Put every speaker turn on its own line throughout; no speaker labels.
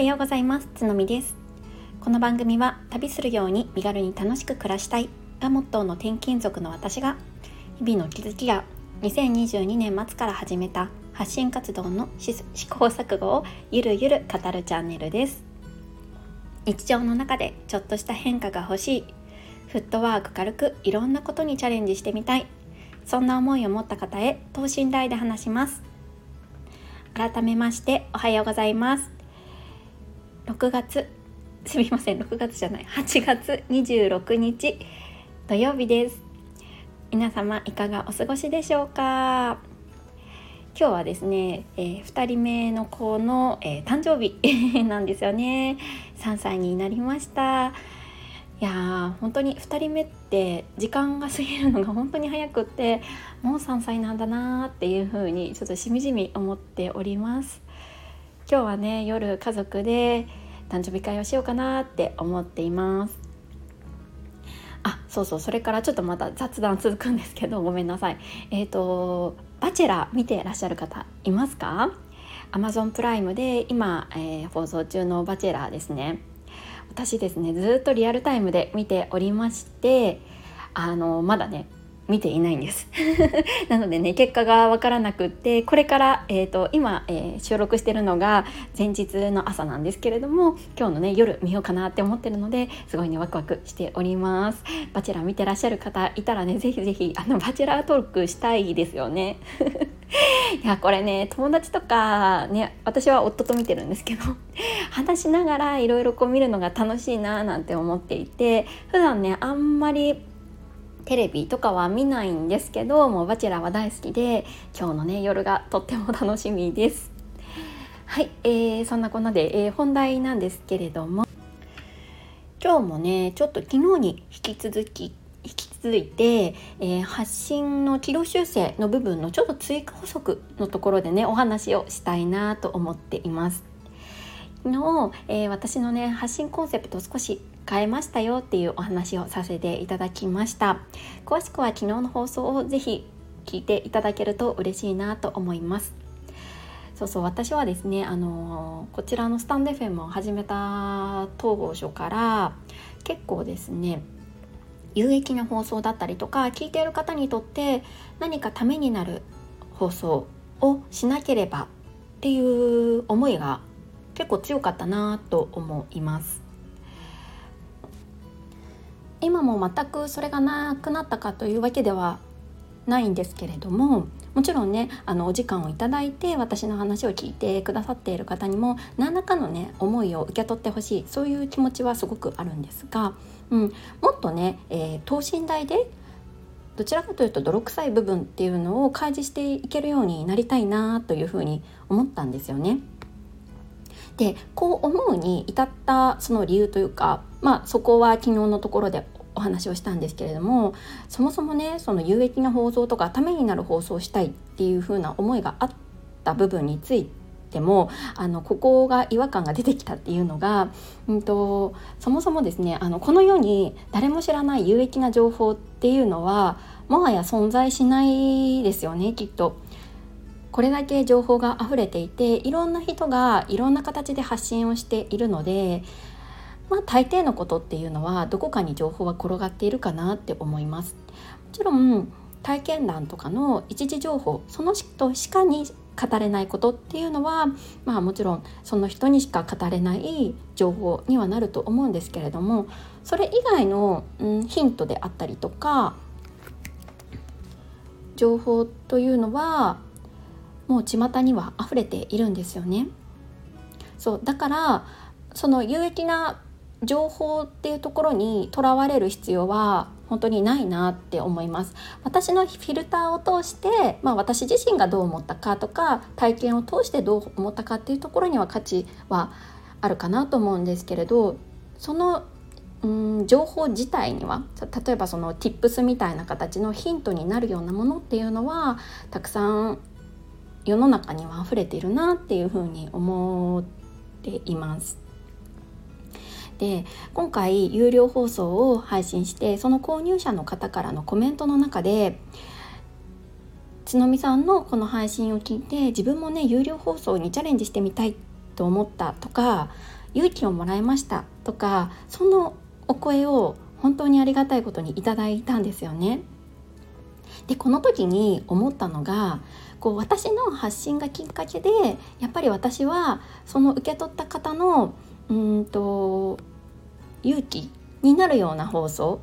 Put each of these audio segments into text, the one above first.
はようございます。つのみです。この番組は旅するように身軽に楽しく暮らしたいがモットーの転勤族の私が日々の気づきや2022年末から始めた発信活動の試行錯誤をゆるゆる語るチャンネルです。日常の中でちょっとした変化が欲しいフットワーク軽くいろんなことにチャレンジしてみたいそんな思いを持った方へ等身大で話します。改めましておはようございます。6月。すみません。6月じゃない。8月26日土曜日です。皆様いかがお過ごしでしょうか？今日はですね、えー、2人目の子の、えー、誕生日 なんですよね。3歳になりました。いや本当に2人目って時間が過ぎるのが本当に早くってもう3歳なんだなっていう風にちょっとしみじみ思っております。今日はね夜家族で誕生日会をしようかなって思っています。あそうそうそれからちょっとまた雑談続くんですけどごめんなさい。えっ、ー、とバチェラー見てらっしゃる方いますか？Amazon プライムで今、えー、放送中のバチェラーですね。私ですねずっとリアルタイムで見ておりましてあのまだね見ていないんです。なのでね結果が分からなくってこれから、えーと、今、えー、収録してるのが前日の朝なんですけれども今日のね夜見ようかなって思ってるのですごいねワクワクしております。バチェラー見てらっしゃる方いたらねぜひぜひあのバチェラートークしたいですよね。いやこれね友達とかね私は夫と見てるんですけど話しながらいろいろこう見るのが楽しいななんて思っていて普段ねあんまりテレビとかは見ないんですけどもうバチェラーは大好きで今日のね夜がとっても楽しみです。はい、えー、そんなこんなで、えー、本題なんですけれども今日もねちょっと昨日に引き続き引き続いて、えー、発信の軌道修正の部分のちょっと追加補足のところでねお話をしたいなと思っています。昨日、えー、私のね発信コンセプトを少し変えましたよっていうお話をさせていただきました。詳しくは昨日の放送をぜひ聞いていただけると嬉しいなと思います。そうそう私はですねあのこちらのスタンド FM を始めた当初から結構ですね有益な放送だったりとか聞いている方にとって何かためになる放送をしなければっていう思いが結構強かったなと思います。今も全くそれがなくなったかというわけではないんですけれどももちろんねあのお時間をいただいて私の話を聞いてくださっている方にも何らかのね思いを受け取ってほしいそういう気持ちはすごくあるんですが、うん、もっとね、えー、等身大でどちらかというと泥臭い部分っていうのを開示していけるようになりたいなというふうに思ったんですよね。でこう思うに至ったその理由というかまあそこは昨日のところでお話をしたんですけれどもそもそもねその有益な放送とかためになる放送をしたいっていう風な思いがあった部分についてもあのここが違和感が出てきたっていうのが、うんと、そもそもですねあのこの世に誰も知らない有益な情報っていうのはもはや存在しないですよねきっと。これだけ情報が溢れていていろんな人がいろんな形で発信をしているのでまあ、大抵のことっていうのはどこかに情報は転がっているかなって思います。もちろん体験談とかの一時情報その人しかに語れないことっていうのはまあもちろんその人にしか語れない情報にはなると思うんですけれどもそれ以外の、うん、ヒントであったりとか情報というのはもう巷には溢れているんですよね。そうだからその有益な情報っていうところにとらわれる必要は本当にないなって思います私のフィルターを通して、まあ、私自身がどう思ったかとか体験を通してどう思ったかっていうところには価値はあるかなと思うんですけれどそのうん情報自体には例えばその tips みたいな形のヒントになるようなものっていうのはたくさん世の中には溢れているなっていうふうに思っています。で今回有料放送を配信してその購入者の方からのコメントの中でつのみさんのこの配信を聞いて自分もね有料放送にチャレンジしてみたいと思ったとか勇気をもらいましたとかそのお声を本当にありがたいことにいただいたんですよね。でこの時に思ったのがこう私の発信がきっかけでやっぱり私はその受け取った方のうんと勇気になるような放送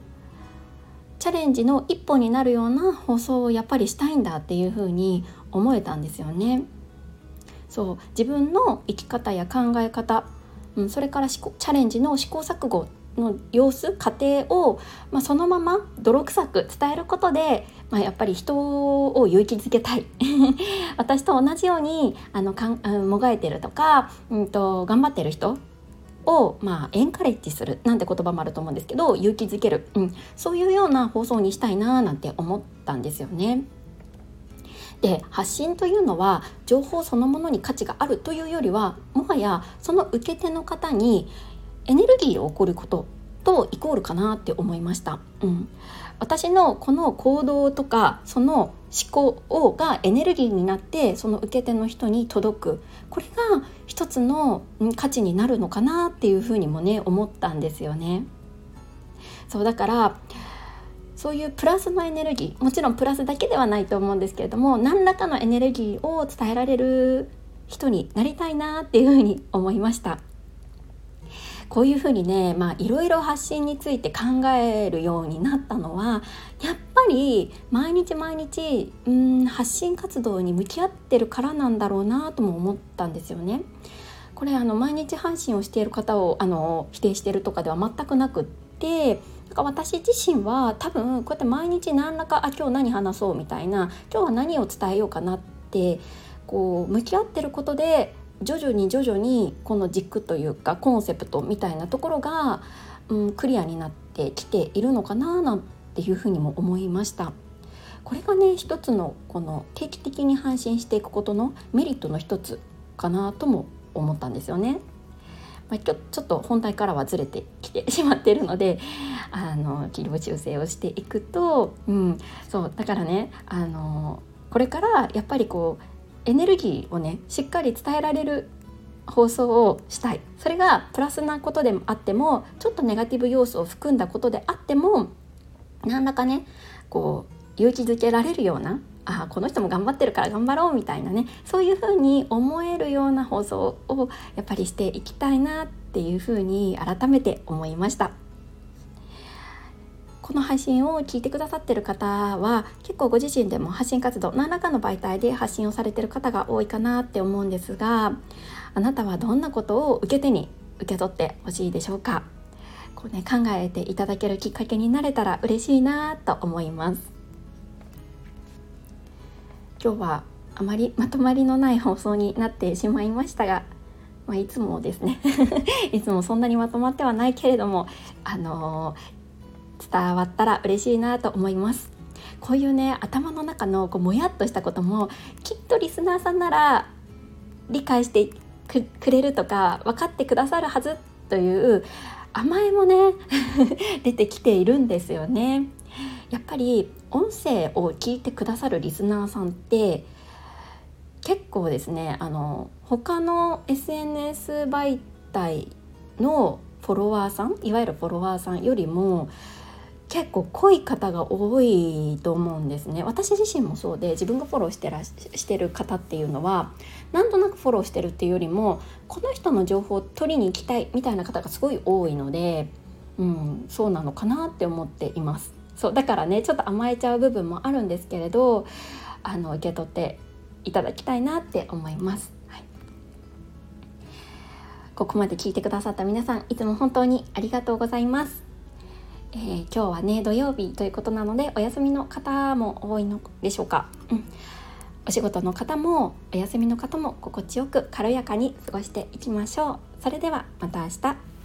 チャレンジの一歩になるような放送をやっぱりしたいんだっていうふうに思えたんですよね。そう自分の生き方や考え方、うん、それからチャレンジの試行錯誤の様子過程を、まあ、そのまま泥臭く伝えることで、まあ、やっぱり人を勇気づけたい 私と同じようにあのかん、もがいてるとか、うんと、頑張ってる人を、まあ、エンカレッジするなんて言葉もあると思うんですけど勇気づける、うん、そういうような放送にしたいななんて思ったんですよね。で発信というのは情報そのものに価値があるというよりはもはやその受け手の方にエネルギーを送ることとイコールかなって思いました。うん、私のこの行動とかその思考をがエネルギーになってその受け手の人に届くこれが一つの価値になるのかなっていうふうにもね思ったんですよね。そうだからそういうプラスのエネルギーもちろんプラスだけではないと思うんですけれども何らかのエネルギーを伝えられる人になりたいなっていうふうに思いました。こういうふうにねまあいろいろ発信について考えるようになったのはやっぱり毎日毎日うん発信活動に向き合ってるからなんだろうなとも思ったんですよね。これあの毎日配信をしている方をあの否定しているとかでは全くなくって私自身は多分こうやって毎日何らかあ今日何話そうみたいな今日は何を伝えようかなってこう向き合ってることで徐々に徐々にこの軸というかコンセプトみたいなところが、うん、クリアになってきているのかななんていうふうにも思いました。これがね一つのこの定期的に配信していくことのメリットの一つかなとも思ったんですよね。まあ、ちょちょっと本題からはずれてきてしまっているので あの軌道修正をしていくと、うん、そうだからねあのこれからやっぱりこうエネルギーをねしっかり伝えられる放送をしたいそれがプラスなことであってもちょっとネガティブ要素を含んだことであっても何らかねこう勇気づけられるようなあこの人も頑張ってるから頑張ろうみたいなねそういうふうに思えるような放送をやっぱりしていきたいなっていうふうに改めて思いました。この配信を聞いてくださってる方は結構ご自身でも発信活動何らかの媒体で発信をされてる方が多いかなって思うんですがあなたはどんなことを受け手に受け取ってほしいでしょうか？こう、ね、考えていただけるきっかけになれたら嬉しいなと思います。今日はあまりまとまりのない放送になってしまいましたがまあ、いつもですね。いつもそんなにまとまってはないけれども、あの伝わったら嬉しいなと思います。こういうね頭の中のこうもやっとしたこともきっとリスナーさんなら理解してくれるとか分かってくださるはずという甘えもね 出てきているんですよね。やっぱり音声を聞いてくださるリスナーさんって結構ですねあの他の SNS 媒体のフォロワーさんいわゆるフォロワーさんよりも結構濃い方が多いと思うんですね。私自身もそうで自分がフォローしてらしてる方っていうのはなんとなくフォローしてるっていうよりもこの人の情報を取りに行きたいみたいな方がすごい多いので、うん、そうなのかなって思っています。そうだからねちょっと甘えちゃう部分もあるんですけれどあの受け取っていただきたいなって思います、ここまで聞いてくださった皆さんいつも本当にありがとうございます。えー、今日はね土曜日ということなのでお休みの方も多いのでしょうか、うん、お仕事の方もお休みの方も心地よく軽やかに過ごしていきましょう。それではまた明日。